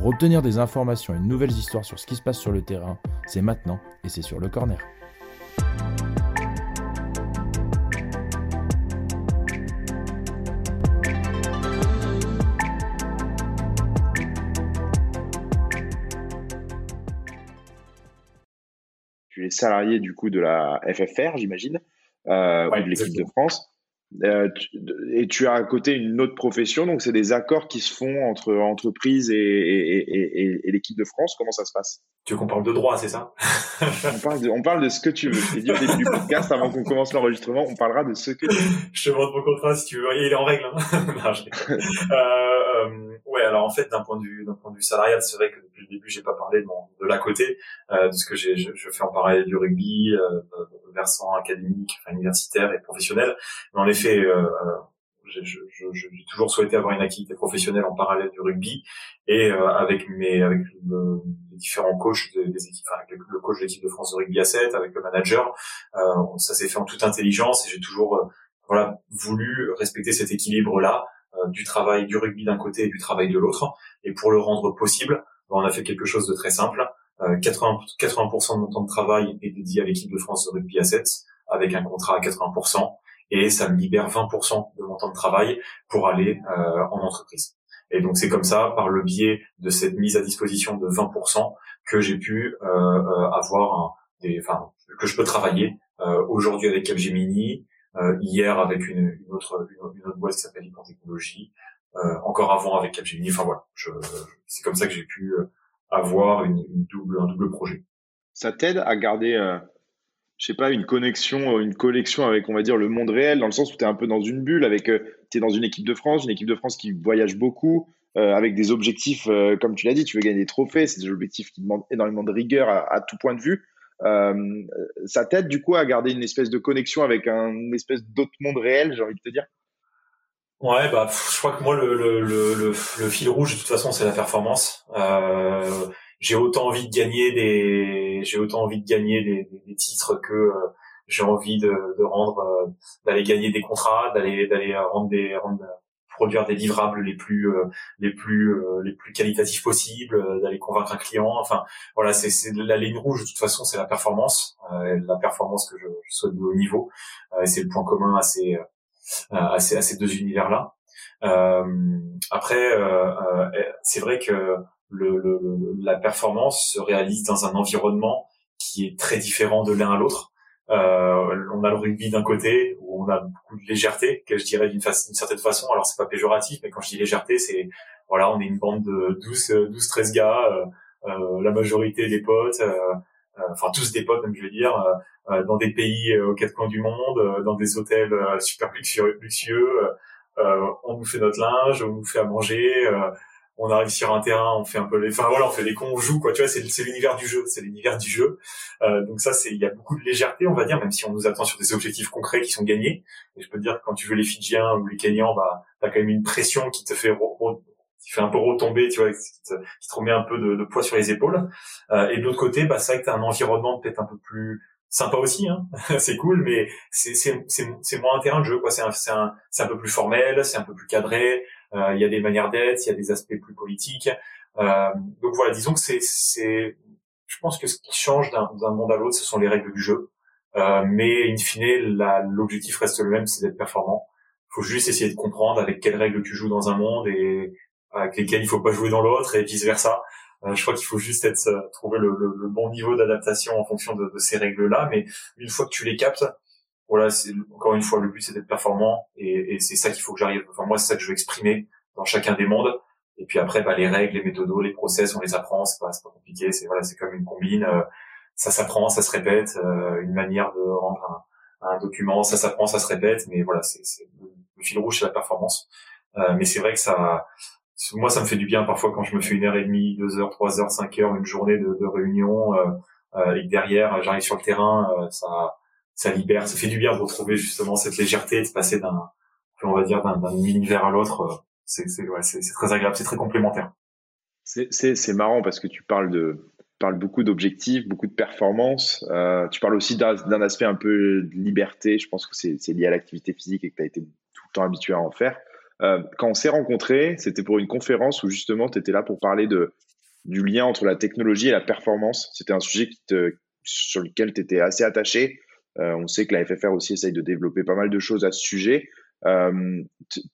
Pour obtenir des informations et de nouvelles histoires sur ce qui se passe sur le terrain, c'est maintenant et c'est sur le corner. Tu es salarié du coup de la FFR, j'imagine, euh, ou de l'équipe de France. Euh, et tu as à côté une autre profession, donc c'est des accords qui se font entre entreprises et, et, et, l'équipe de France. Comment ça se passe? Tu veux qu'on parle de droit, c'est ça? On, parle de, on parle de ce que tu veux. Je t'ai dit au début du podcast, avant qu'on commence l'enregistrement, on parlera de ce que tu veux. Je te montre mon contrat si tu veux. Il est en règle. Hein non, euh, alors en fait, d'un point de vue, d'un point de vue salarial, c'est vrai que depuis le début, j'ai pas parlé de, mon, de l'à côté, euh, de ce que j'ai, je, je, fais en parallèle du rugby, euh, versant académique, universitaire et professionnel. Mais en effet, euh, euh j'ai toujours souhaité avoir une activité professionnelle en parallèle du rugby et euh, avec mes avec le, différents coachs des équipes, enfin, avec le coach de l'équipe de France de rugby à 7, avec le manager, euh, ça s'est fait en toute intelligence et j'ai toujours euh, voilà voulu respecter cet équilibre là euh, du travail du rugby d'un côté et du travail de l'autre. Et pour le rendre possible, on a fait quelque chose de très simple. 80, euh, 80% de mon temps de travail est dédié à l'équipe de France de rugby à 7 avec un contrat à 80% et ça me libère 20% de mon temps de travail pour aller euh, en entreprise. Et donc c'est comme ça, par le biais de cette mise à disposition de 20%, que j'ai pu euh, avoir des, enfin, que je peux travailler aujourd'hui avec Capgemini, euh, hier avec une, autre, une, autre boîte qui s'appelle Hyper Technologie, euh, encore avant avec Capgemini. Enfin voilà, c'est comme ça que j'ai pu euh, avoir une, double, un double projet. Ça t'aide à garder, euh, je sais pas, une connexion, une collection avec, on va dire, le monde réel, dans le sens où tu es un peu dans une bulle, avec, tu es dans une équipe de France, une équipe de France qui voyage beaucoup, euh, avec des objectifs, comme tu l'as dit, tu veux gagner des trophées, c'est des objectifs qui demandent énormément de rigueur à tout point de vue. Euh, ça t'aide du coup à garder une espèce de connexion avec un une espèce d'autre monde réel, j'ai envie de te dire. Ouais, bah, je crois que moi, le, le, le, le, fil rouge, de toute façon, c'est la performance. Euh, j'ai autant envie de gagner des, j'ai autant envie de gagner des, des, titres que euh, j'ai envie de, de rendre, euh, d'aller gagner des contrats, d'aller, d'aller rendre des, rendre, produire des livrables les plus euh, les plus euh, les plus qualitatifs possibles, euh, d'aller convaincre un client. Enfin, voilà, c'est c'est la ligne rouge de toute façon, c'est la performance, la performance que je, souhaite de haut niveau. et c'est le point commun à ces à ces, à ces deux univers là. après, c'est vrai que le, le, la performance se réalise dans un environnement qui est très différent de l'un à l'autre. Euh, on a le rugby d'un côté où on a beaucoup de légèreté, que je dirais d'une certaine façon. Alors c'est pas péjoratif, mais quand je dis légèreté, c'est voilà, on est une bande de 12, 12 13 gars, euh, euh, la majorité des potes, euh, euh, enfin tous des potes, même je veux dire, dans des pays aux quatre coins du monde, dans des hôtels super luxueux. luxueux on nous fait notre linge, on nous fait à manger on arrive sur un terrain, on fait un peu les, enfin voilà, on fait les cons, on joue quoi. Tu vois, c'est, l'univers du jeu, c'est l'univers du jeu. Euh, donc ça, c'est, il y a beaucoup de légèreté, on va dire, même si on nous attend sur des objectifs concrets qui sont gagnés. Et je peux te dire que quand tu veux les Fidjiens ou les Kenyans, bah, t'as quand même une pression qui te fait qui fait un peu retomber, tu vois, qui te, qui te remet un peu de, de poids sur les épaules. Euh, et de l'autre côté, bah, c'est vrai que t'as un environnement peut-être un peu plus sympa aussi, hein. c'est cool, mais c'est, c'est, c'est, c'est moins un terrain de jeu, quoi. C'est un, c'est un, c'est un peu plus formel, c'est un peu plus cadré. Euh, il y a des manières d'être, il y a des aspects plus politiques. Euh, donc voilà, disons que c'est, c'est, je pense que ce qui change d'un, d'un monde à l'autre, ce sont les règles du jeu. Euh, mais in fine, la, l'objectif reste le même, c'est d'être performant. Il faut juste essayer de comprendre avec quelles règles tu joues dans un monde et avec lesquelles il faut pas jouer dans l'autre et vice versa. Euh, je crois qu'il faut juste être trouver le, le, le, bon niveau d'adaptation en fonction de, de ces règles-là. Mais une fois que tu les captes, voilà, encore une fois le but c'est d'être performant et, et c'est ça qu'il faut que j'arrive. Enfin moi c'est ça que je veux exprimer dans chacun des mondes. Et puis après bah les règles, les méthodos, les process, on les apprend. C'est pas pas compliqué. C'est voilà c'est comme une combine. Euh, ça s'apprend, ça se répète. Euh, une manière de rendre un, un document, ça s'apprend, ça se répète. Mais voilà c'est le, fil rouge c'est la performance. Euh, mais c'est vrai que ça moi ça me fait du bien parfois quand je me fais une heure et demie, deux heures, trois heures, cinq heures, une journée de, de réunion. Euh, et que derrière j'arrive sur le terrain, ça ça libère, ça fait du bien de retrouver justement cette légèreté, de passer d'un, on va dire, d'un univers à l'autre. C'est ouais, c'est très agréable, c'est très complémentaire. C'est marrant parce que tu parles beaucoup d'objectifs, beaucoup de performances. Euh, tu parles aussi d'un aspect un peu de liberté. Je pense que c'est lié à l'activité physique et que tu as été tout le temps habitué à en faire. Euh, quand on s'est rencontrés, c'était pour une conférence où justement tu étais là pour parler du lien entre la technologie et la performance. C'était un sujet sur lequel tu étais assez attaché. Euh, on sait que la FFR aussi essaye de développer pas mal de choses à ce sujet. Euh,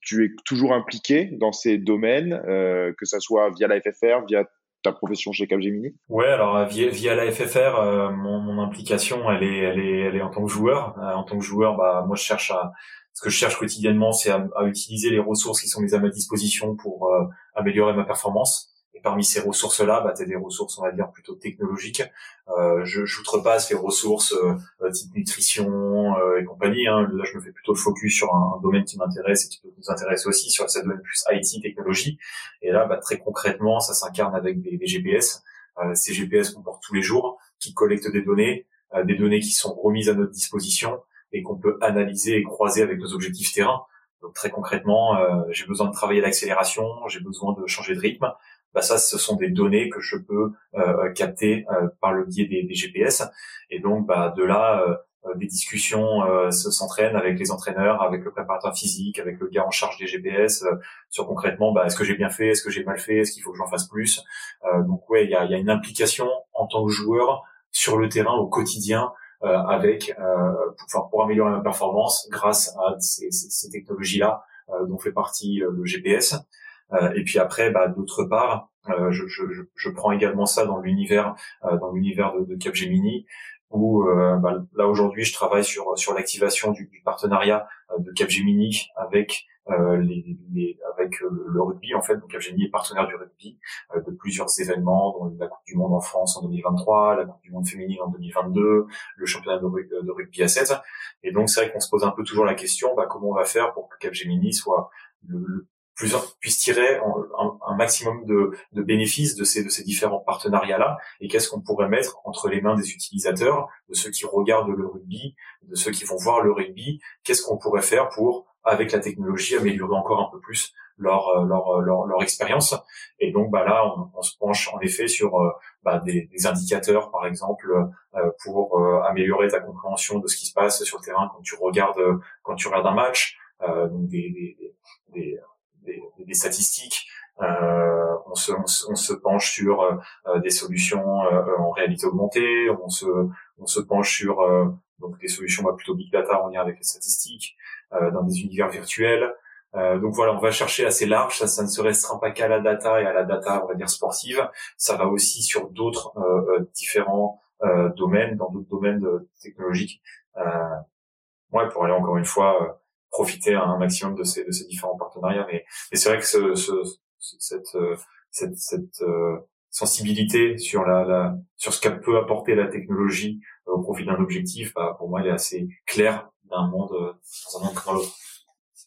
tu es toujours impliqué dans ces domaines, euh, que ça soit via la FFR, via ta profession chez Capgemini? Ouais, alors via, via la FFR, mon, mon, implication, elle est, elle est, elle est en tant que joueur. en tant que joueur, bah moi je cherche à, ce que je cherche quotidiennement, c'est à, à, utiliser les ressources qui sont mises à ma disposition pour améliorer ma performance. Et parmi ces ressources-là, bah, tu as des ressources, on va dire, plutôt technologiques. Euh, je j'outrepasse les ressources euh, type nutrition euh, et compagnie. Hein. Là, je me fais plutôt le focus sur un, domaine qui m'intéresse et qui peut nous intéresser aussi, sur cette domaine plus IT, technologie. Et là, bah, très concrètement, ça s'incarne avec des, des GPS. Euh, ces GPS qu'on porte tous les jours, qui collectent des données, euh, des données qui sont remises à notre disposition et qu'on peut analyser et croiser avec nos objectifs terrain. Donc très concrètement, euh, j'ai besoin de travailler l'accélération, j'ai besoin de changer de rythme, bah ça, ce sont des données que je peux euh, capter euh, par le biais des, des, GPS. Et donc, bah, de là, euh, des discussions se s'entraînent avec les entraîneurs, avec le préparateur physique, avec le gars en charge des GPS, sur concrètement, bah, est-ce que j'ai bien fait, est-ce que j'ai mal fait, est-ce qu'il faut que j'en fasse plus. donc, ouais, il y a, y a, une implication en tant que joueur sur le terrain au quotidien. avec pour, pour, améliorer ma performance grâce à ces, ces, ces technologies-là dont fait partie le GPS. Euh, et puis après, bah, d'autre part, euh, je, je, je, prends également ça dans l'univers euh, dans l'univers de, de Capgemini où bah, là aujourd'hui je travaille sur sur l'activation du, du, partenariat de Capgemini avec les, les, avec le, rugby en fait. Donc Capgemini est partenaire du rugby de plusieurs événements dont la Coupe du Monde en France en 2023 la Coupe du Monde féminine en 2022 le championnat de, de rugby à 7 et donc c'est vrai qu'on se pose un peu toujours la question bah, comment on va faire pour que Capgemini soit le, plusieurs puissent tirer un, maximum de, de, bénéfices de ces, de ces différents partenariats-là et qu'est-ce qu'on pourrait mettre entre les mains des utilisateurs, de ceux qui regardent le rugby, de ceux qui vont voir le rugby, qu'est-ce qu'on pourrait faire pour, avec la technologie, améliorer encore un peu plus leur, euh, leur, leur, leur expérience. Et donc bah là, on, se penche en effet sur euh, bah, des, des, indicateurs, par exemple, euh, pour améliorer ta compréhension de ce qui se passe sur le terrain quand tu regardes quand tu regardes un match, donc des, des, des des, statistiques. Euh, on, se, on, se, penche sur euh, des solutions euh, en réalité augmentée, on se, on se penche sur donc des solutions bah, plutôt big data en lien avec les statistiques, dans des univers virtuels. donc voilà, on va chercher assez large. Ça, ça ne se restreint pas qu'à la data et à la data, on va dire sportive. Ça va aussi sur d'autres différents domaines, dans d'autres domaines technologiques. ouais, pour aller encore une fois profiter un maximum de ces, différents partenariats. Mais, c'est vrai que ce, ce, cette, euh, euh, sensibilité sur ce qu'elle peut apporter la technologie euh, au profit d'un objectif, bah, pour moi, elle est assez claire d'un monde dans un monde comme l'autre.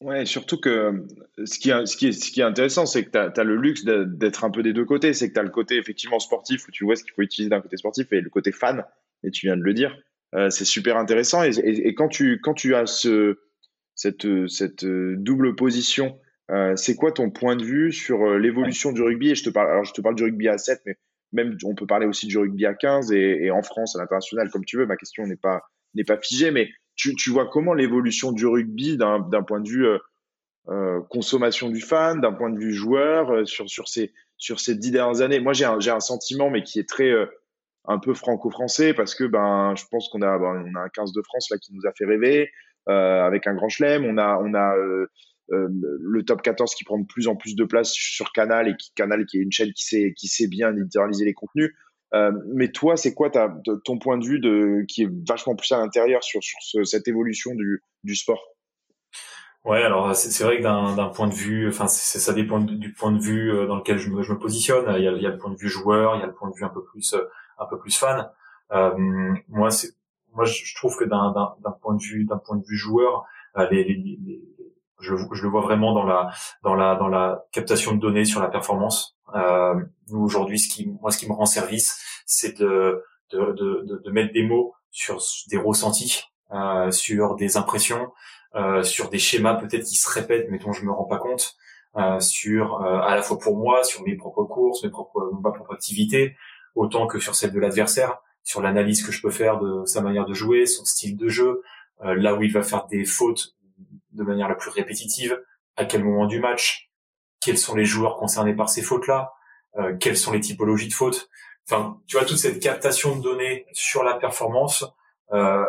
Ouais, surtout que ce qui est, intéressant, c'est que tu as, le luxe d'être un peu des deux côtés. C'est que tu as le côté effectivement sportif où tu vois ce qu'il faut utiliser d'un côté sportif et le côté fan, et tu viens de le dire. C'est super intéressant. Et, quand tu as ce, cette, euh, euh, double position. Euh, c'est quoi ton point de vue sur l'évolution du rugby? Et je te parle, alors je te parle du rugby à 7, mais même on peut parler aussi du rugby à 15 et, en France, à l'international, comme tu veux. Ma question n'est pas n'est pas figée, mais tu, vois comment l'évolution du rugby d'un point de vue consommation du fan, d'un point de vue joueur, sur sur ces sur ces dix dernières années? Moi, j'ai un j'ai un sentiment, mais qui est très un peu franco-français parce que ben je pense qu'on a ben, on a un 15 de France là qui nous a fait rêver. Euh, avec un grand chelem. On a, on a euh, euh, le top 14 qui prend de plus en plus de place sur Canal et qui Canal qui est une chaîne qui sait qui sait bien littéraliser les contenus. mais toi, c'est quoi ton point de vue qui est vachement plus à l'intérieur sur, cette évolution du, sport? Ouais, alors c'est vrai que d'un point de vue, enfin ça dépend du point de vue dans lequel je me, positionne. Il y, a, le point de vue joueur, il y a le point de vue un peu plus un peu plus fan. Moi, c'est moi je trouve que d'un point de vue d'un point de vue joueur, euh, les, les, les, je, je, le vois vraiment dans la dans la dans la captation de données sur la performance. Euh, aujourd'hui, ce qui moi ce qui me rend service, c'est de de, de, de, mettre des mots sur des ressentis, euh, sur des impressions, euh, sur des schémas peut-être qui se répètent mais dont je me rends pas compte, euh, sur euh, à la fois pour moi, sur mes propres courses, mes propres ma propre activité, autant que sur celle de l'adversaire, sur l'analyse que je peux faire de sa manière de jouer, son style de jeu, euh, là où il va faire des fautes de manière la plus répétitive, à quel moment du match, quels sont les joueurs concernés par ces fautes-là, euh, quelles sont les typologies de fautes. Enfin, tu vois, toute cette captation de données sur la performance euh,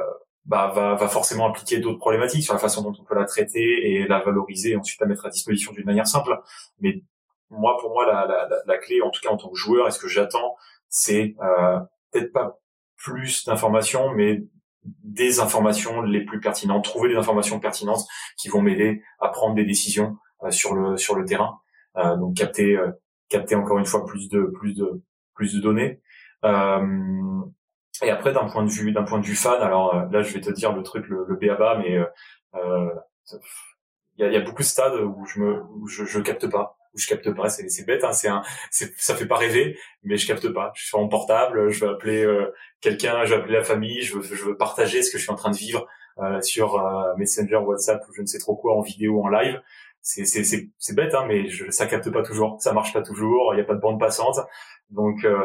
bah, va, va forcément impliquer d'autres problématiques sur la façon dont on peut la traiter et la valoriser, et ensuite la mettre à disposition d'une manière simple. Mais moi, pour moi, la, la, la, clé, en tout cas en tant que joueur, et ce que j'attends, c'est euh, peut-être pas plus d'informations, mais des informations les plus pertinentes, trouver des informations pertinentes qui vont m'aider à prendre des décisions euh, sur le sur le terrain. Euh, donc capter euh, capter encore une fois plus de plus de plus de données. Euh, et après d'un point de vue d'un point de vue fan, alors là je vais te dire le truc le, le mais il y a, y, a, beaucoup de stades où je me où je, je capte pas où je capte pas c'est c'est bête hein, c'est un c'est ça fait pas rêver mais je capte pas. Je suis mon portable je vais appeler quelqu'un je vais appeler la famille je veux je veux partager ce que je suis en train de vivre euh, sur Messenger WhatsApp ou je ne sais trop quoi en vidéo en live. C'est c'est c'est bête hein, mais je, ça capte pas toujours, ça marche pas toujours, il y a pas de bande passante, donc euh,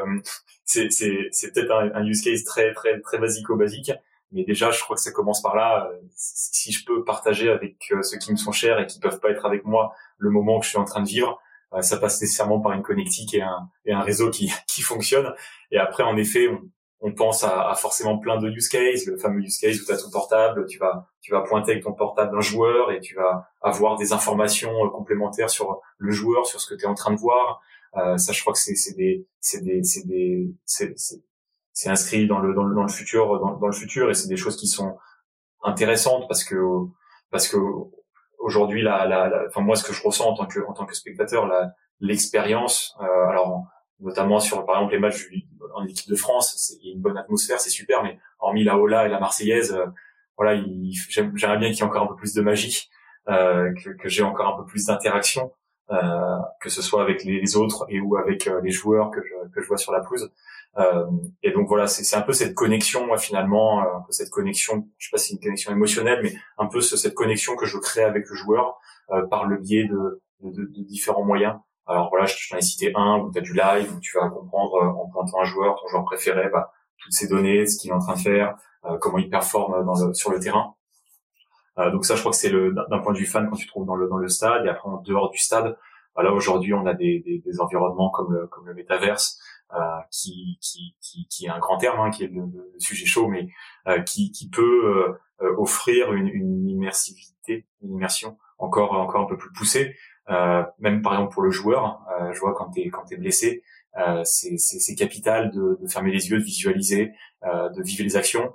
c'est c'est c'est peut-être un, un, use case très très très basico-basique, mais déjà je crois que ça commence par là. Euh, si, je peux partager avec euh, ceux qui me sont chers et qui peuvent pas être avec moi le moment que je suis en train de vivre, ça passe nécessairement par une connectique et un réseau qui qui fonctionne. Et après en effet on, pense à, forcément plein de use cases, le fameux use case où tu as ton portable, tu vas tu vas pointer avec ton portable un joueur et tu vas avoir des informations euh, complémentaires sur le joueur, sur ce que tu es en train de voir. Euh, ça, je crois que c'est des c'est des c'est des c'est inscrit dans le dans le dans le futur dans, dans le futur et c'est des choses qui sont intéressantes parce que parce que aujourd'hui la, la, enfin moi ce que je ressens en tant que en tant que spectateur la l'expérience euh, alors notamment sur par exemple les matchs en équipe de France, il y a une bonne atmosphère, c'est super, mais hormis la Ola et la Marseillaise, euh, voilà, j'aimerais bien qu'il y ait encore un peu plus de magie, euh, que, que j'ai encore un peu plus d'interaction, euh, que ce soit avec les, autres et ou avec euh, les joueurs que je, que je vois sur la pelouse. Euh, et donc voilà, c'est un peu cette connexion, moi, finalement, un peu cette connexion, je sais pas si une connexion émotionnelle, mais un peu cette connexion que je crée avec le joueur par le biais de, de, de différents moyens. Alors voilà, je t'en ai cité un où tu as du live, où tu vas comprendre euh, en pointant un joueur, ton joueur préféré, bah, toutes ces données, ce qu'il est en train de faire, euh, comment il performe dans sur le terrain. Euh, donc ça, je crois que c'est le d'un point de vue fan quand tu te trouves dans le dans le stade et après en dehors du stade. Bah là aujourd'hui, on a des, des, des, environnements comme le comme le métaverse, euh, qui, qui, qui qui est un grand terme, hein, qui est le, le, sujet chaud, mais qui qui peut offrir une, une immersivité, une immersion encore encore un peu plus poussée. Euh, même par exemple pour le joueur, euh, je vois quand t'es quand t'es blessé, euh, c'est c'est capital de, de, fermer les yeux, de visualiser, de vivre les actions.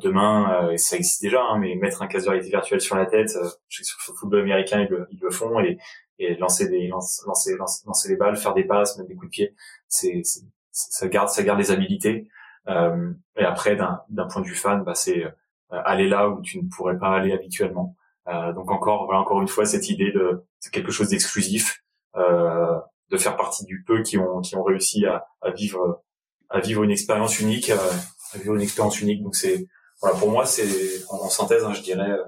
Demain, ça existe déjà, hein, mais mettre un casque de réalité virtuelle sur la tête, je sais que sur le football américain ils le, ils le font et, et lancer des lancer, lancer, balles, faire des passes, mettre des coups de pied, ça garde ça garde les habilités. Euh, et après, d'un point de vue fan, bah, c'est aller là où tu ne pourrais pas aller habituellement. Euh, donc encore, voilà, encore une fois, cette idée de, quelque chose d'exclusif, euh, de faire partie du peu qui ont qui ont réussi à, à vivre à vivre une expérience unique, euh, vivre une expérience unique. Donc c'est voilà, pour moi, c'est en, synthèse, hein, je dirais, euh,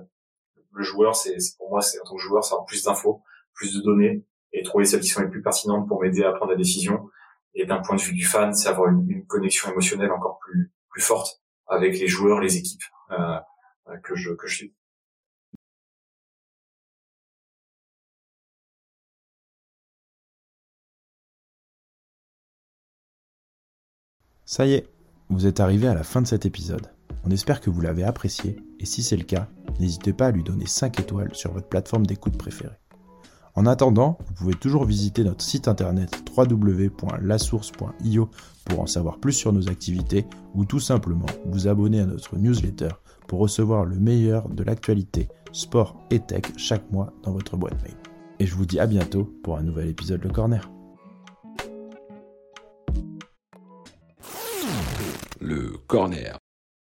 le joueur, c'est pour moi, c'est en tant que joueur, c'est avoir plus d'infos, plus de données et trouver celles qui sont les plus pertinentes pour m'aider à prendre la décision. Et d'un point de vue du fan, c'est avoir une, une, connexion émotionnelle encore plus plus forte avec les joueurs, les équipes euh, que je que je suis. Ça y est, vous êtes arrivé à la fin de cet épisode. On espère que vous l'avez apprécié et si c'est le cas, n'hésitez pas à lui donner 5 étoiles sur votre plateforme d'écoute préférée. En attendant, vous pouvez toujours visiter notre site internet www.lasource.io pour en savoir plus sur nos activités ou tout simplement vous abonner à notre newsletter pour recevoir le meilleur de l'actualité sport et tech chaque mois dans votre boîte mail. Et je vous dis à bientôt pour un nouvel épisode Le Corner. Le corner.